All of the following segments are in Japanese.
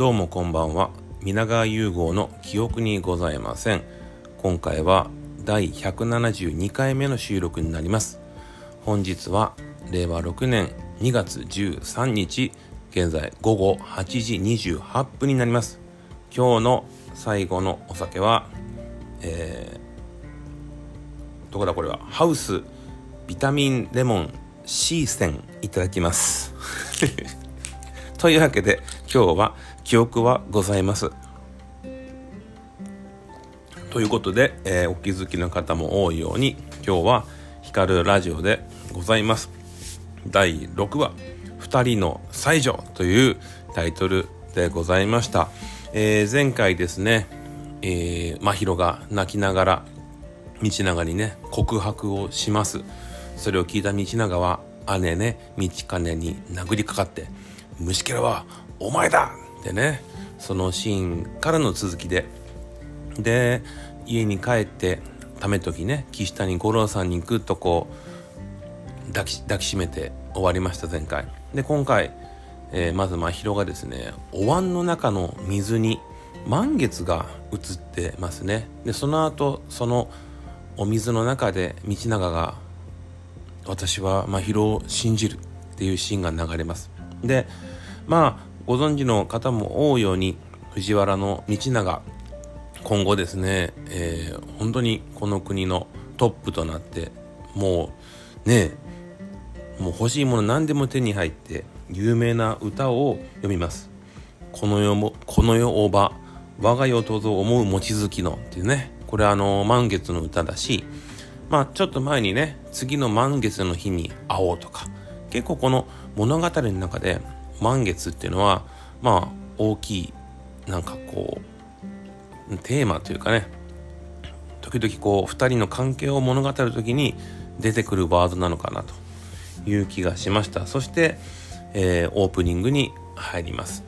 どうもこんばんは。皆川融合の記憶にございません。今回は第172回目の収録になります。本日は令和6年2月13日現在午後8時28分になります。今日の最後のお酒はえー、どこだこれは？ハウスビタミンレモン C 線いただきます。というわけで今日は記憶はございます。ということで、えー、お気づきの方も多いように今日は光るラジオでございます。第6話「2人の才女」というタイトルでございました、えー、前回ですね、えー、真宙が泣きながら道長にね告白をします。それを聞いた道長は姉ね道金に殴りかかって「虫けらはお前だ!」ってねそのシーンからの続きで。で家に帰ってためときね岸谷五郎さんにグッとこう抱き抱きしめて終わりました前回。で今回、えー、まず真宙がですねお椀の中の水に満月が映ってますね。でその後そのお水の中で道長が「私は真宙を信じる」っていうシーンが流れます。でまあご存知の方も多いように藤原道長今後ですね、えー、本当にこの国のトップとなってもうねもう欲しいもの何でも手に入って有名な歌を読みます。この世もこの世おば我が世とぞ思う望月のっていうねこれあの満月の歌だしまあちょっと前にね次の満月の日に会おうとか結構この物語の中で満月っていうのはまあ大きいなんかこうテーマというかね時々こう2人の関係を物語る時に出てくるワードなのかなという気がしました。そして、えー、オープニングに入ります。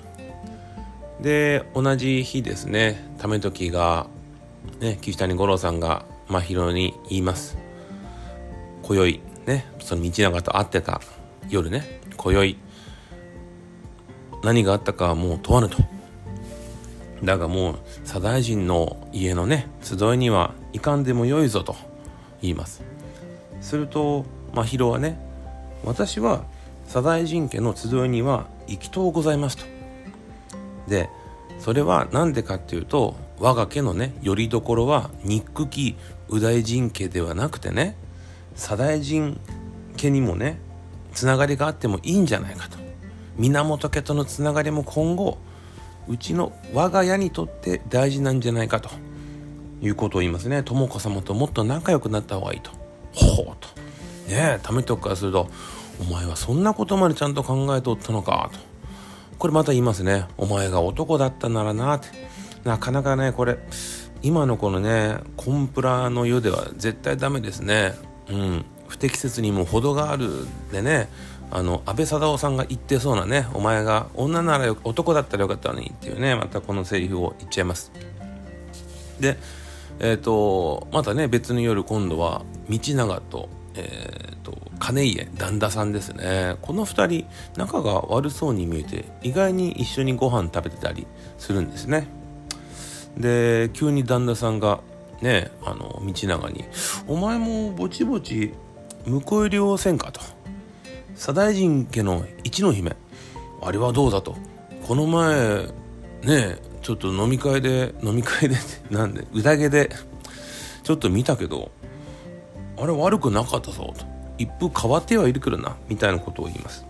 で同じ日ですね為時が、ね、岸谷五郎さんが真宙に言います。今宵ねその道長と会ってた夜ね今宵何があったかはもう問わぬと。だがもう左大臣の家のね集いにはいかんでもよいぞと言います。すると真宙はね私は左大臣家の集いには行きとうございますと。でそれは何でかっていうと我が家のねよりどころは憎き右大臣家ではなくてね左大臣家にもねつながりがあってもいいんじゃないかと。源家とのつながりも今後うちの我が家にとって大事なんじゃないかということを言いますね。智子様ともっと仲良くなった方がいいと。ほうと。ねえためとくからするとお前はそんなことまでちゃんと考えておったのかと。これまた言いますね。お前が男だったならなって。なかなかねこれ今のこのねコンプラの世では絶対ダメですね。うん。不適切にも程があるでねあの安倍貞夫さんが言ってそうなねお前が女なら男だったらよかったのにっていうねまたこのセリフを言っちゃいます。でえっ、ー、とまたね別の夜今度は道長とえっ、ー、と金家旦那さんですね。この2人仲が悪そうに見えて意外に一緒にご飯食べてたりするんですね。で急に旦那さんがねあの道長に「お前もぼちぼち婿入りをせんか」と。左大臣家の一の姫。あれはどうだと。この前ねちょっと飲み会で飲み会で なんで宴でちょっと見たけどあれ悪くなかったぞと。一風変わってはいるけどなみたいなことを言います。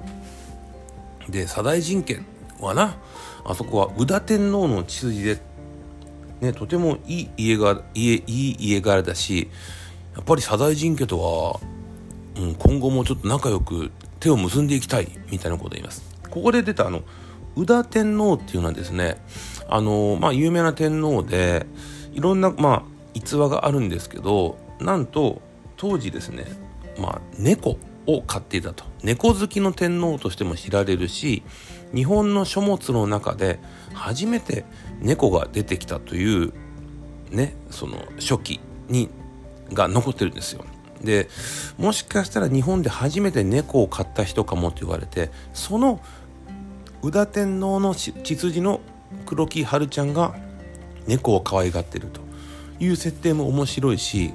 で左大臣家はなあそこは宇田天皇の血筋でねとてもいい家が家いい家柄だしやっぱり左大臣家とは、うん、今後もちょっと仲良く手を結んでいきたいみたいなことを言います。ここで出たあの宇田天皇っていうのはですねあのまあ有名な天皇でいろんなまあ逸話があるんですけどなんと当時ですねまあ猫を飼っていたと猫好きの天皇としても知られるし日本の書物の中で初めて猫が出てきたというねその初期にが残ってるんですよでもしかしたら日本で初めて猫を飼った人かもと言われてその宇田天皇の血筋の黒木春ちゃんが猫を可愛がってると。いう設定も面白いし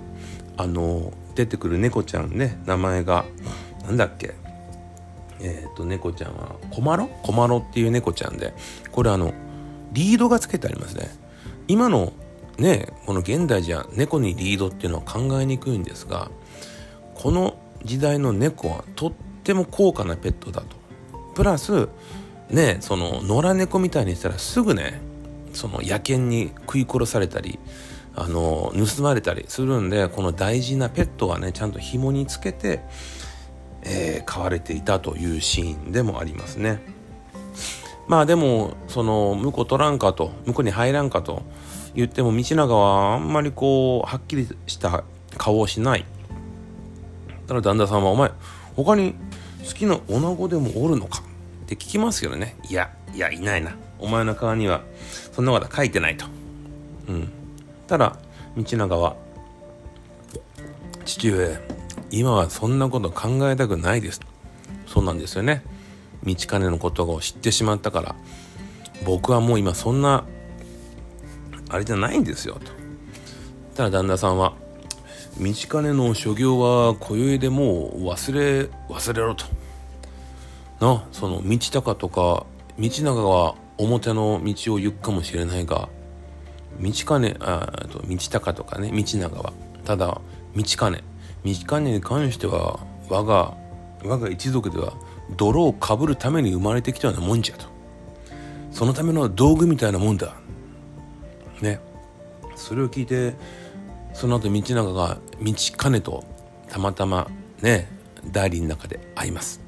あの出てくる猫ちゃんね名前がなんだっけ。えっ、と猫ちゃんはコマロ？コマロっていう猫ちゃんでこれあのリードがつけてありますね。今のねこの現代じゃ猫にリードっていうのは考えにくいんですがこの時代の猫はとっても高価なペットだと。プラスねその野良猫みたいにしたらすぐねその野犬に食い殺されたりあの盗まれたりするんでこの大事なペットはねちゃんと紐につけて、えー、飼われていたというシーンでもありますね。まあでもその婿取らんかと婿に入らんかと言っても道長はあんまりこうはっきりした顔をしない。だから旦那さんは「お前他に好きな女子でもおるのか?」って聞きますけどね。いやいやいないな。お前の顔にはそんなこと書いてないと。うん。たら道長は「父上今はそんなこと考えたくないです」そうなんですよね。道金のことを知ってしまったから。僕はもう今そんなあれじゃないんですよと。ただ旦那さんは「道金の所業は今宵でもう忘れ忘れろ」と。なその道高とか道長は表の道を行くかもしれないが道金あと道高とかね道長は。ただ道金道金に関しては我が我が一族では泥をかぶるために生まれてきたようなもんじゃと。そのための道具みたいなもんだ。ね。それを聞いてその後道長が道金とたまたまね代理の中で会います。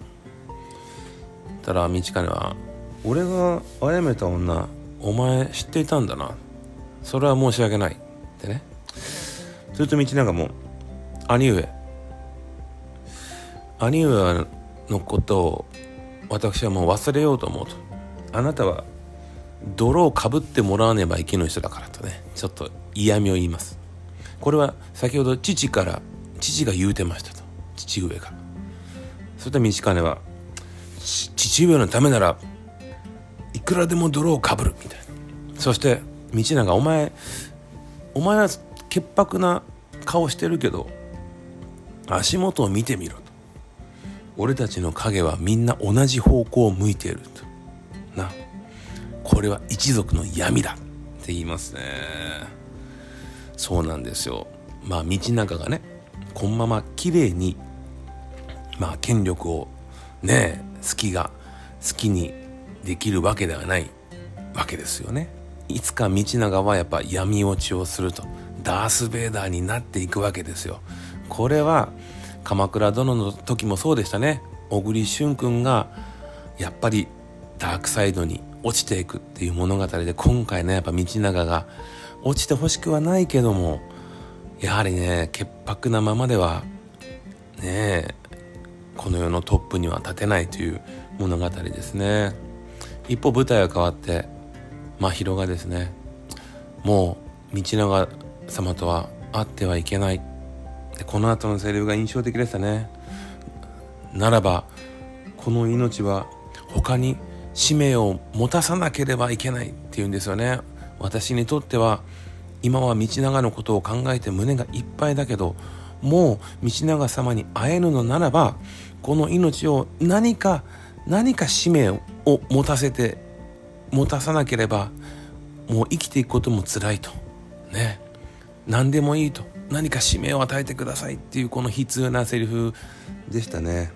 たら道金は「俺が殺めた女お前知っていたんだな。それは申し訳ない」ってね。すると道長も「兄上。兄上のことを私はもう忘れようと思うと。あなたは泥をかぶってもらわねばいけない人だからとねちょっと嫌味を言います。これは先ほど父から父が言うてましたと。父上が。そしたら道金は父上のためならいくらでも泥をかぶるみたいな。そして道長お前お前は潔白な顔してるけど足元を見てみろと。俺たちの影はみんな同じ方向を向いていると。な。これは一族の闇だ。って言いますね。そうなんですよ。まあ道長がねこのまま綺麗にまあ権力をね好きが好きにできるわけではないわけですよね。いつか道長はやっぱ闇落ちをするとダース・ベイダーになっていくわけですよ。これは鎌倉殿の時もそうでしたね。小栗旬君がやっぱりダークサイドに落ちていくっていう物語で今回ねやっぱ道長が落ちてほしくはないけどもやはりね潔白なままではねこの世のトップには立てないという物語ですね。一方舞台が変わって真宙がですね。もう道長様とは会ってはいけない。でこの後のセリフが印象的でしたね。ならばこの命は他に使命を持たさなければいけないっていうんですよね。私にとっては今は道長のことを考えて胸がいっぱいだけどもう道長様に会えるのならばこの命を何か何か使命を持たせて持たさなければもう生きていくことも辛いと。ね。何でもいいと。何か使命を与えてくださいっていうこの悲痛なセリフでしたね。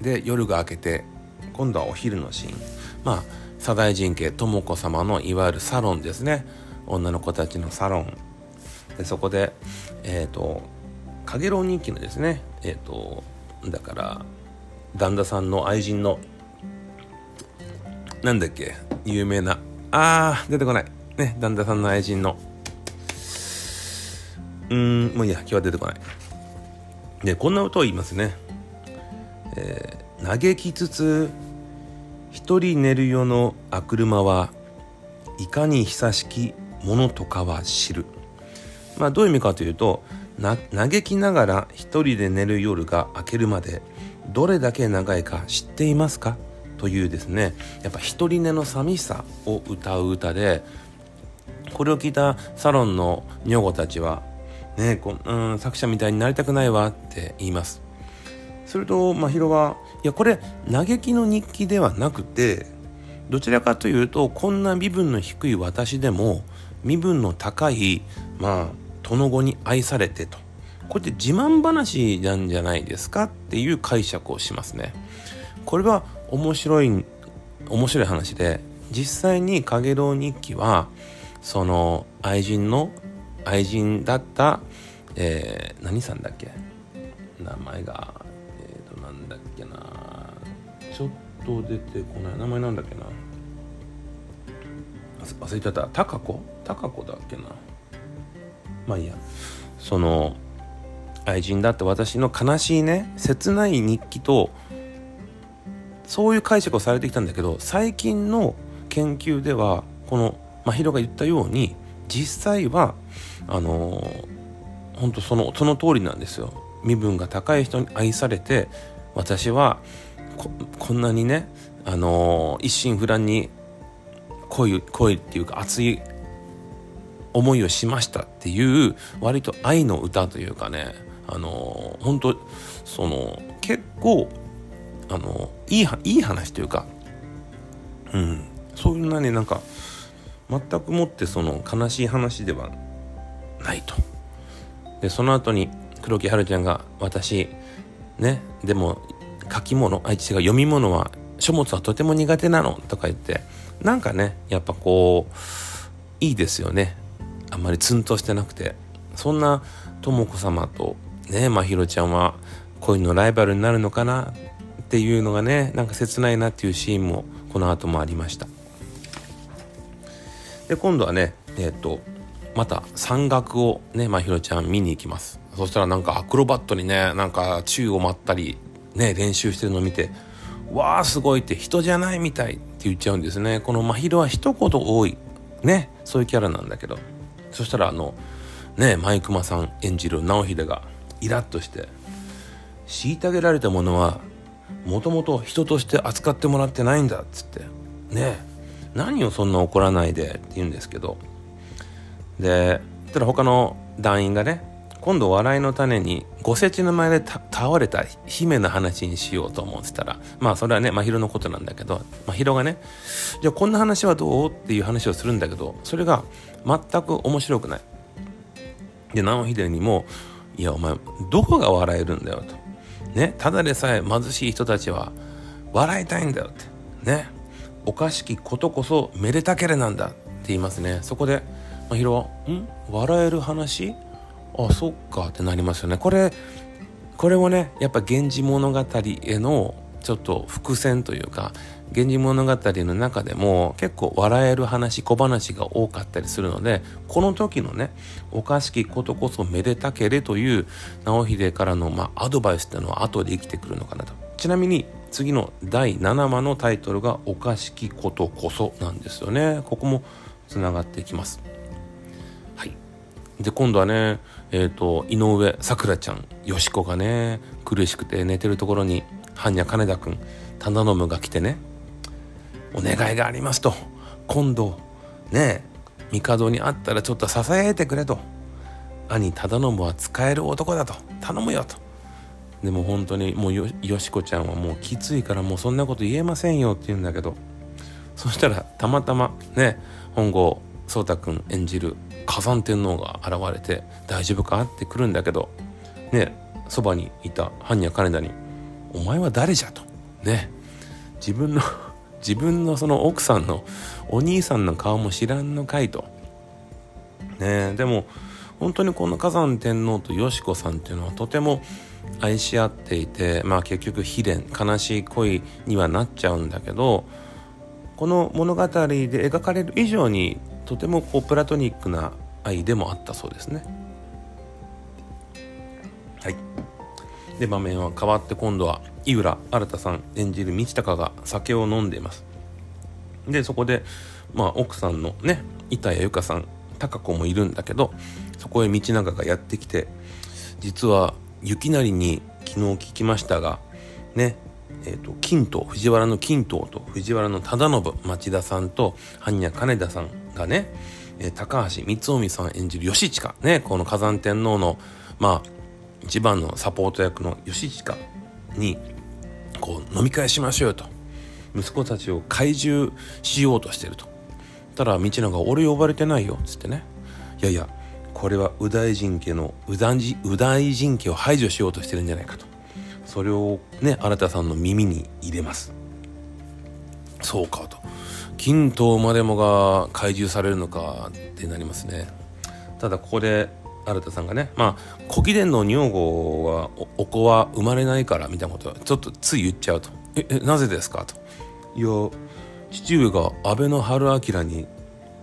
で夜が明けて今度はお昼のシーン。まあ左大臣家智子様のいわゆるサロンですね。女の子たちのサロン。でそこでえっ、ー、とかげろう人気のですねえっ、ー、とだから旦那さんの愛人のなんだっけ有名なあー出てこない。ね旦那さんの愛人の。うんもういいや今日は出てこない。でこんな歌を言いますね、えー、嘆きつつ一人寝るよのあ車はいかに久しきものとかは知る。まあどういう意味かというと嘆きながら一人で寝る夜が明けるまでどれだけ長いか知っていますか？というですね。やっぱ一人寝の寂しさを歌う歌でこれを聞いたサロンの女房たちはねこうん作者みたいになりたくないわって言います。すると真宙はいやこれ嘆きの日記ではなくてどちらかというとこんな身分の低い私でも身分の高いまあ殿子に愛されてと。これって自慢話なんじゃないですかっていう解釈をしますね。これは面白い面白い話で実際に「かげろう日記は」その愛人の愛人だった、えー、何さんだっけ？名前がちょっと出てこない。名前なんだっけな。忘れちゃった。タカ子？タカ子だっけな。まあいいや。その愛人だって私の悲しいね切ない日記とそういう解釈をされてきたんだけど最近の研究ではこの真宙が言ったように実際はあのー、本当そのその通りなんですよ。身分が高い人に愛されて私はここんなにね、あのー、一心不乱に恋恋っていうか熱い思いをしましたっていう割と愛の歌というかねあの本当その結構あのいいいい話というかうんそんなねなんか全くもってその悲しい話ではないと。でその後に黒木華ちゃんが私ねでも書き物あいつが読み物は書物はとても苦手なのとか言ってなんかねやっぱこういいですよね。あんまりツンとしてなくて。そんな智子様とねまひろちゃんは恋のライバルになるのかなっていうのがねなんか切ないなっていうシーンもこの後もありました。で今度はねえっ、ー、とまた山岳をねまひろちゃん見に行きます。そしたらなんかアクロバットにねなんか宙を舞ったりね練習してるのを見てわあすごいって人じゃないみたいって言っちゃうんですね。このまひろは一言多いねそういうキャラなんだけど。そしたらあのねマイクマさん演じる直秀がイラッとして虐げられたものはもともと人として扱ってもらってないんだっつってね何をそんな怒らないでって言うんですけど。でただ他の団員がね今度笑いの種にご設置の前で倒れた姫の話にしようと思ってたらまあそれはね真宙のことなんだけど真宙がねじゃあこんな話はどう？っていう話をするんだけどそれが全く面白くない。で直秀にもいやお前どこが笑えるんだよと。ねただでさえ貧しい人たちは笑いたいんだよって。ねおかしきことこそめでたけれなんだって言いますね。そこで真宙は「ん？笑える話？あそっか」ってなりますよね。これこれもねやっぱ「源氏物語」へのちょっと伏線というか「源氏物語」の中でも結構笑える話小話が多かったりするのでこの時のね「おかしきことこそめでたけれ」という直秀からの、まあ、アドバイスっていうのは後で生きてくるのかなと。ちなみに次の第7話のタイトルが「おかしきことこそ」なんですよね。ここもつながっていきます。で今度はねえっ、ー、と井上咲楽ちゃんよしこがね苦しくて寝てるところに般若金田君忠信が来てねお願いがありますと。今度ね帝に会ったらちょっと支えてくれと。兄忠信は使える男だと。頼むよと。でも本当にもうよよしこちゃんはもうきついからもうそんなこと言えませんよって言うんだけど。そしたらたまたまね本郷颯太君演じる火山天皇が現れて大丈夫かって来るんだけどねそばにいた般若金田に「お前は誰じゃ?」とね自分の 自分のその奥さんのお兄さんの顔も知らんのかいとねでも本当にこの火山天皇とよしこさんっていうのはとても愛し合っていてまあ結局悲恋悲しい恋にはなっちゃうんだけどこの物語で描かれる以上にとてもこうプラトニックな愛でもあったそうですね。はいで場面は変わって今度は井浦新さん演じる道隆が酒を飲んでいますでそこでまあ奥さんのね板谷由香さん貴子もいるんだけどそこへ道長がやってきて実は雪成に昨日聞きましたがねえーと、金刀藤原の金刀と藤原の忠信町田さんと般若金田さんがね、えー、高橋光臣さん演じる義親ねこの火山天皇のまあ一番のサポート役の義親にこう飲み会しましょうよと。息子たちを懐柔しようとしてると。たら道長が「俺呼ばれてないよ」っつってね。いやいやこれは右大臣家の右大臣家を排除しようとしてるんじゃないかと。それをね新田さんの耳に入れます。そうかと。金刀までもが懐柔されるのかってなりますね。ただここで新田さんがねまあ古貴殿の女房はお子は生まれないからみたいなことはちょっとつい言っちゃうと「ええなぜですか?」と「いや父上が安倍の春明に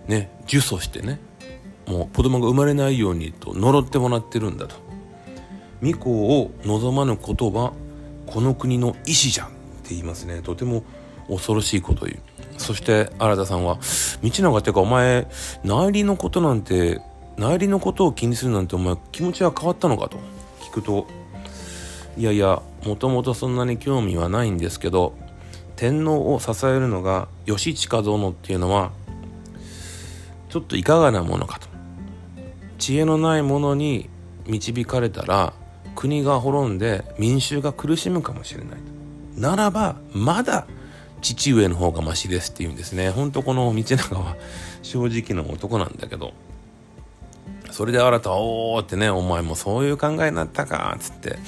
ね呪詛してねもう子供が生まれないようにと呪ってもらってるんだと。御子を望まぬことはこの国の意志じゃんって言いますね。とても恐ろしいことを言う。そして新田さんは「道長ってかお前内裏のことなんて内裏のことを気にするなんてお前気持ちは変わったのか?」と聞くと「いやいやもともとそんなに興味はないんですけど天皇を支えるのが義親殿っていうのはちょっといかがなものかと知恵のないものに導かれたら国が滅んで民衆が苦しむかもしれないならばまだ父上の方がマシですっていうんですね。ほんとこの道長は正直な男なんだけど。それで新たは「おお」ってね「お前もそういう考えになったか」つって。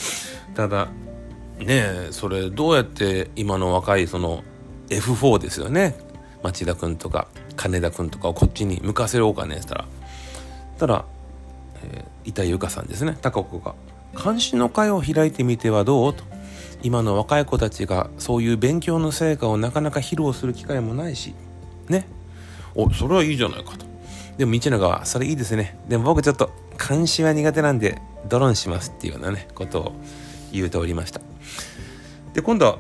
ただねえそれどうやって今の若いその F4 ですよね。町田君とか金田君とかをこっちに向かせようかねったら。たら、えー、板井由香さんですね。高子が「監視の会を開いてみてはどう?」と。今の若い子たちがそういう勉強の成果をなかなか披露する機会もないし。ね。おそれはいいじゃないかと。でも道長はそれいいですねでも僕ちょっと監視は苦手なんでドローンしますっていうようなねことを言うておりました。で今度は、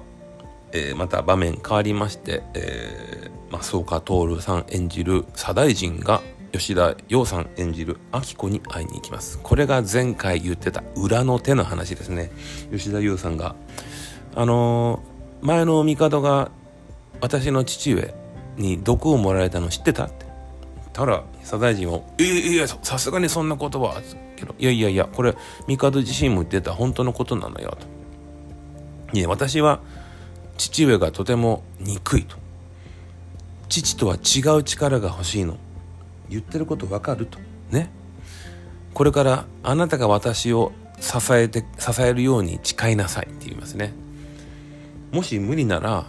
えー、また場面変わりまして、えー、増岡徹さん演じる左大臣が吉田羊さん演じる明子に会いに行きます。これが前回言ってた裏の手の話ですね。吉田羊さんがあのー、前の帝が私の父上に毒を盛られたの知ってた？って。たら左大臣は「いやいやさすがにそんなことは」けど「いやいやいやこれ帝自身も言ってた本当のことなのよ」と。いや私は父上がとても憎いと。父とは違う力が欲しいの。言ってることわかると。ね。これからあなたが私を支えて支えるように誓いなさいって言いますね。もし無理なら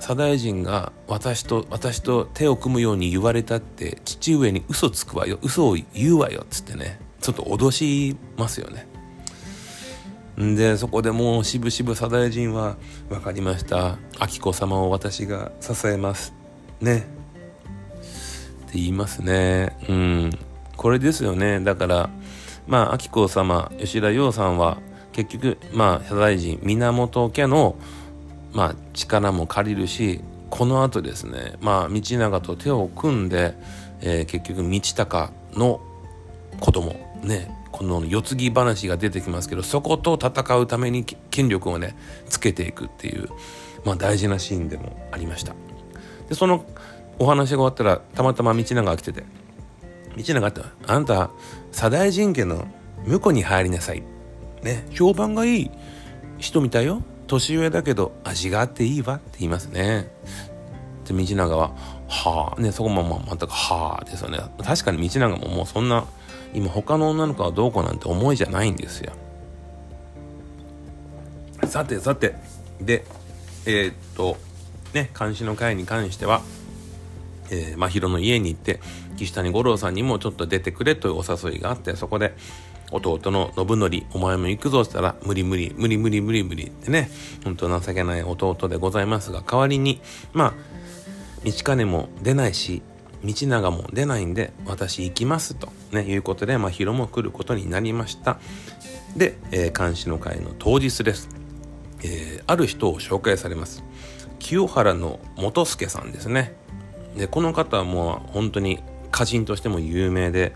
左大臣が私と私と手を組むように言われたって父上に嘘つくわよ嘘を言うわよっつってねちょっと脅しますよね。でそこでもうしぶしぶ左大臣は「分かりました。明子様を私が支えます」ね。って言いますね。うん。これですよね。だからまあ明子様吉田羊さんは結局まあ左大臣源家のまあ力も借りるしこのあとですねまあ道長と手を組んで、えー、結局道隆の子供ねこの世継ぎ話が出てきますけどそこと戦うために権力をねつけていくっていう、まあ、大事なシーンでもありました。でそのお話が終わったらたまたま道長が来てて道長って「あんた左大臣家の婿に入りなさい」ね評判がいい人みたいよ。年上だけど味があっていいわって言いますね。で道長は「はあ」ねそこもまあ全く「はあ」ですよね。確かに道長ももうそんな今他の女の子はどうこうなんて思いじゃないんですよ。さてさて。でえー、っとね監視の会に関してはえー、真宙の家に行って岸谷五郎さんにもちょっと出てくれというお誘いがあってそこで弟の信則お前も行くぞって言ったら無理無理無理無理無理無理ってね本当情けない弟でございますが代わりにまあ道金も出ないし道長も出ないんで私行きますと、ね、いうことで、まあ、ヒロも来ることになりました。で、えー、監視の会の当日です、えー、ある人を紹介されます。清原の元助さんですね。でこの方はもう本当に歌人としても有名で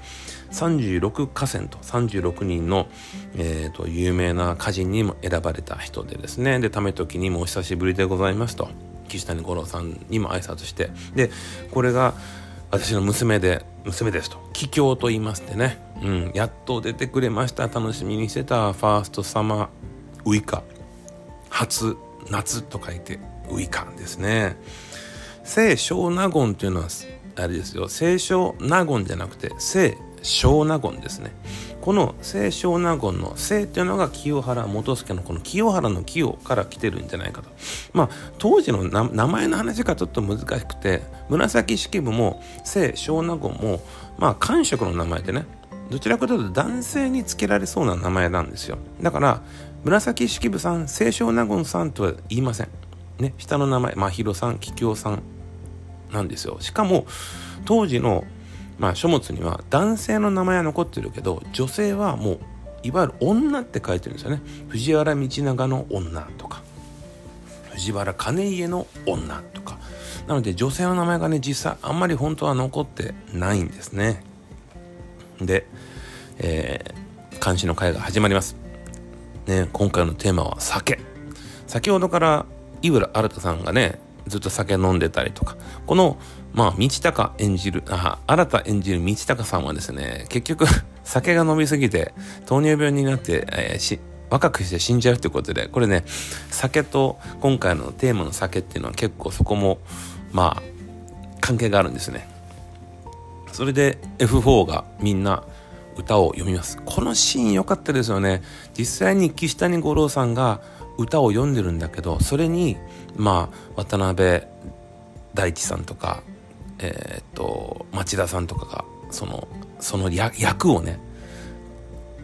36河川と36人の、えーと、有名な歌人にも選ばれた人でですね。で為時にもお久しぶりでございますと岸谷五郎さんにも挨拶して。でこれが私の娘で娘ですと帰郷と言いますってね、うん、やっと出てくれました。楽しみにしてたファーストサマーウイカ。初夏と書いてウイカですね。聖小納言っていうのはあれですよ。聖小納言じゃなくて聖小納言ですね。この清少納言の清っていうのが清原元助のこの清原の清から来てるんじゃないかと。まあ当時の名前の話がちょっと難しくて紫式部も清少納言もまあ官職の名前でねどちらかというと男性につけられそうな名前なんですよ。だから紫式部さん清少納言さんとは言いません。ね下の名前真宙さん桔梗さんなんですよ。しかも当時のまあ書物には男性の名前は残ってるけど女性はもういわゆる女って書いてるんですよね。藤原道長の女とか藤原兼家の女とか。なので女性の名前がね実際あんまり本当は残ってないんですね。で、えー、監視の会が始まります。ね今回のテーマは酒。先ほどから井浦新さんがねずっと酒飲んでたりとか。このまあ道高演じるあ新た演じる道高さんはですね結局 酒が飲みすぎて糖尿病になって、えー、し若くして死んじゃうということでこれね酒と今回のテーマの酒っていうのは結構そこもまあ関係があるんですね。それで F4 がみんな歌を読みます。このシーン良かったですよね。実際に岸谷五郎さんが歌を読んでるんだけどそれにまあ渡辺大地さんとかえー、っと町田さんとかがそのその役をね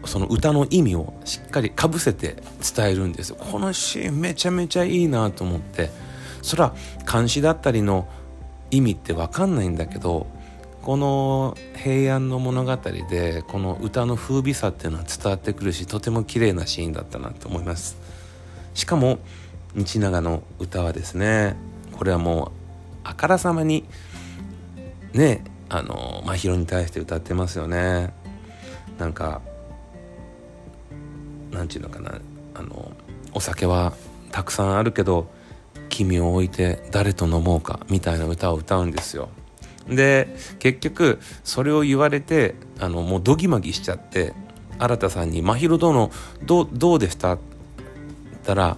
その歌の意味をしっかりかぶせて伝えるんですよ。このシーンめちゃめちゃいいなと思って。そら漢詩だったりの意味って分かんないんだけどこの平安の物語でこの歌の風靡さっていうのは伝わってくるしとても綺麗なシーンだったなと思います。しかも道長の歌はですねこれはもうあからさまにねあの真宙に対して歌ってますよねなんかなんていうのかなあのお酒はたくさんあるけど君を置いて誰と飲もうかみたいな歌を歌うんですよで結局それを言われてあのもうドギマギしちゃって新田さんに「真宙殿どどうでした?」って言ったら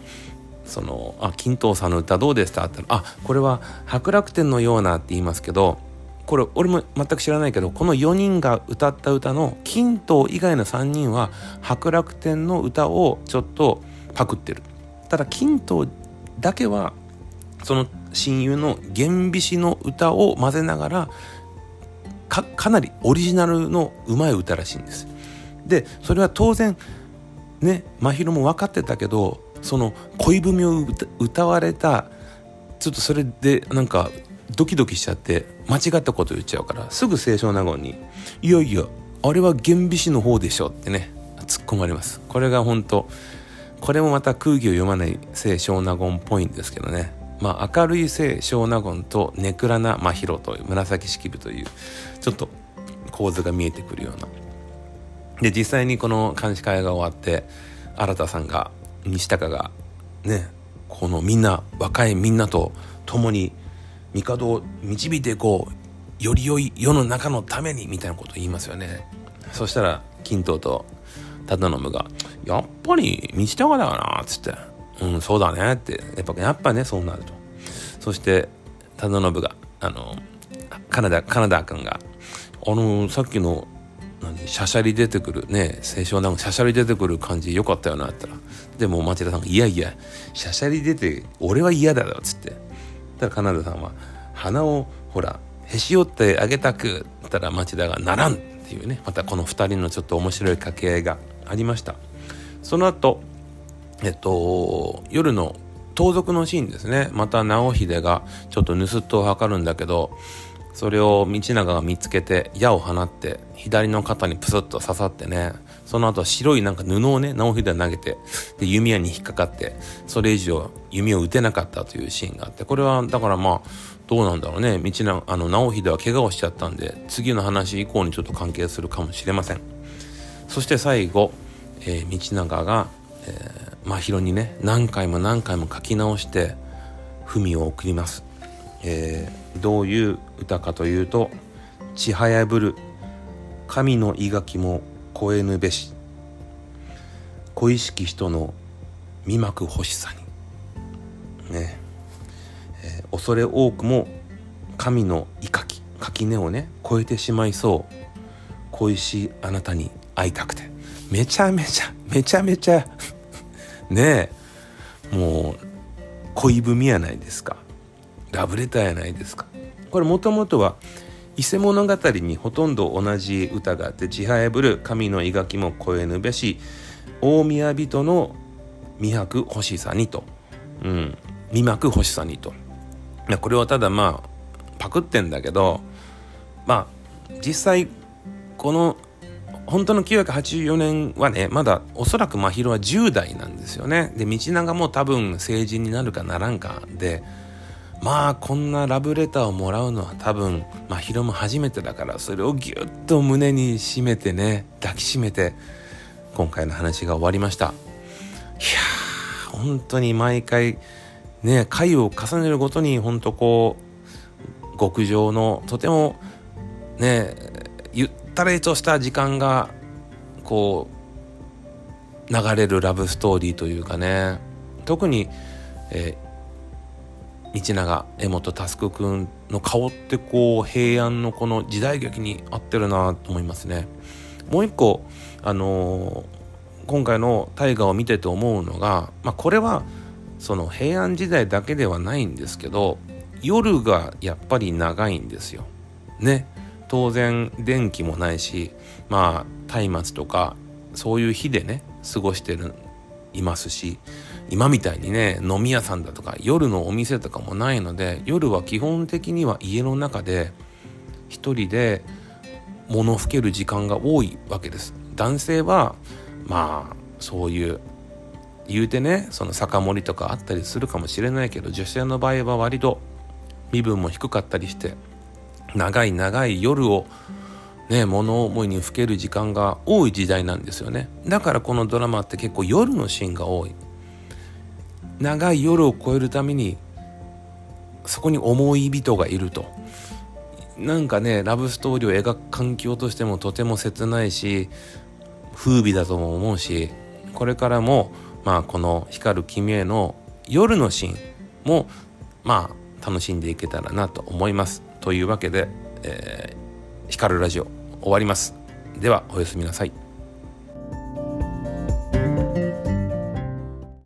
その「あ金藤さんの歌どうでした?」って言ったら「あこれは白楽天のような」って言いますけどこれ俺も全く知らないけどこの4人が歌った歌の金藤以外の3人は白楽天の歌をちょっとパクってる。ただ金藤だけはその親友の源美子の歌を混ぜながらかかなりオリジナルのうまい歌らしいんです。でそれは当然ね真宙も分かってたけどその恋文を歌われたちょっとそれでなんかドキドキしちゃって間違ったこと言っちゃうからすぐ清少納言に「いやいやあれは厳美師の方でしょ」ってね突っ込まれます。これが本当これもまた空気を読まない清少納言っぽいんですけどね。まあ明るい清少納言とネクラな真宙という紫式部というちょっと構図が見えてくるような。で実際にこの監視会が終わって新さんが西高がねこのみんな若いみんなと共に帝を導いていこうより良い世の中のためにみたいなことを言いますよね。そしたら金藤と忠信が「やっぱり道高だよな」っつって「うんそうだね」って。やっぱやっぱねそうなると。そして忠信があのカナダカナダ君が「あのさっきの何シャシャリ出てくるね清少納言シャシャリ出てくる感じよかったよなって言ったら。でも町田さんが「いやいやシャシャリ出て俺は嫌だよ」っつって。たらカナダさんは鼻をほらへし折ってあげたくったら町田がならんっていうねまたこの2人のちょっと面白い掛け合いがありました。その後えっと夜の盗賊のシーンですね。また直秀がちょっと盗人を図るんだけどそれを道長が見つけて矢を放って左の肩にプスッと刺さってねその後白いなんか布をね直秀投げてで弓矢に引っかかってそれ以上弓を撃てなかったというシーンがあってこれはだからまあどうなんだろうね。道長あの直秀は怪我をしちゃったんで次の話以降にちょっと関係するかもしれません。そして最後、えー、道長が、えー、真宙にね何回も何回も書き直して文を送ります。えー、どういう歌かというと「ちはやぶる神の意書きも超えぬべし。恋しき人の見まく欲しさに」ね。えー、恐れ多くも神の意書き垣根をね超えてしまいそう。恋しいあなたに会いたくて。めちゃめちゃめちゃめちゃねえ。もう恋文やないですか。ラブレターやないですか。これもともとは伊勢物語にほとんど同じ歌があって「ちはやぶる神の描きも超えぬべし大宮人の魅惑欲しさに」と「うん、魅惑欲しさに」と。これはただまあパクってんだけどまあ実際この本当の984年はねまだおそらく真宙は10代なんですよね。で道長も多分成人になるかならんかでまあこんなラブレターをもらうのは多分真宙も初めてだからそれをギュッと胸に締めてね抱きしめて今回の話が終わりました。いやー本当に毎回ね回を重ねるごとに本当こう極上のとてもねゆったりとした時間がこう流れるラブストーリーというかね。特に、えー道長江本佑君の顔ってこう平安のこの時代劇に合ってるなと思いますね。もう一個あのー、今回の大河を見てて思うのが、まあ、これはその平安時代だけではないんですけど夜がやっぱり長いんですよ。ね当然電気もないしまあ松明とかそういう日でね過ごしてるいますし今みたいにね飲み屋さんだとか夜のお店とかもないので夜は基本的には家の中で一人で物吹ける時間が多いわけです。男性はまあそういう言うてねその酒盛りとかあったりするかもしれないけど女性の場合は割と身分も低かったりして長い長い夜をね物思いにふける時間が多い時代なんですよね。だからこのドラマって結構夜のシーンが多い。長い夜を越えるためにそこに思い人がいると。なんかねラブストーリーを描く環境としてもとても切ないし風靡だとも思うしこれからもまあこの「光る君へ」の夜のシーンもまあ楽しんでいけたらなと思います。というわけで、えー、光るラジオ終わります。ではおやすみなさい。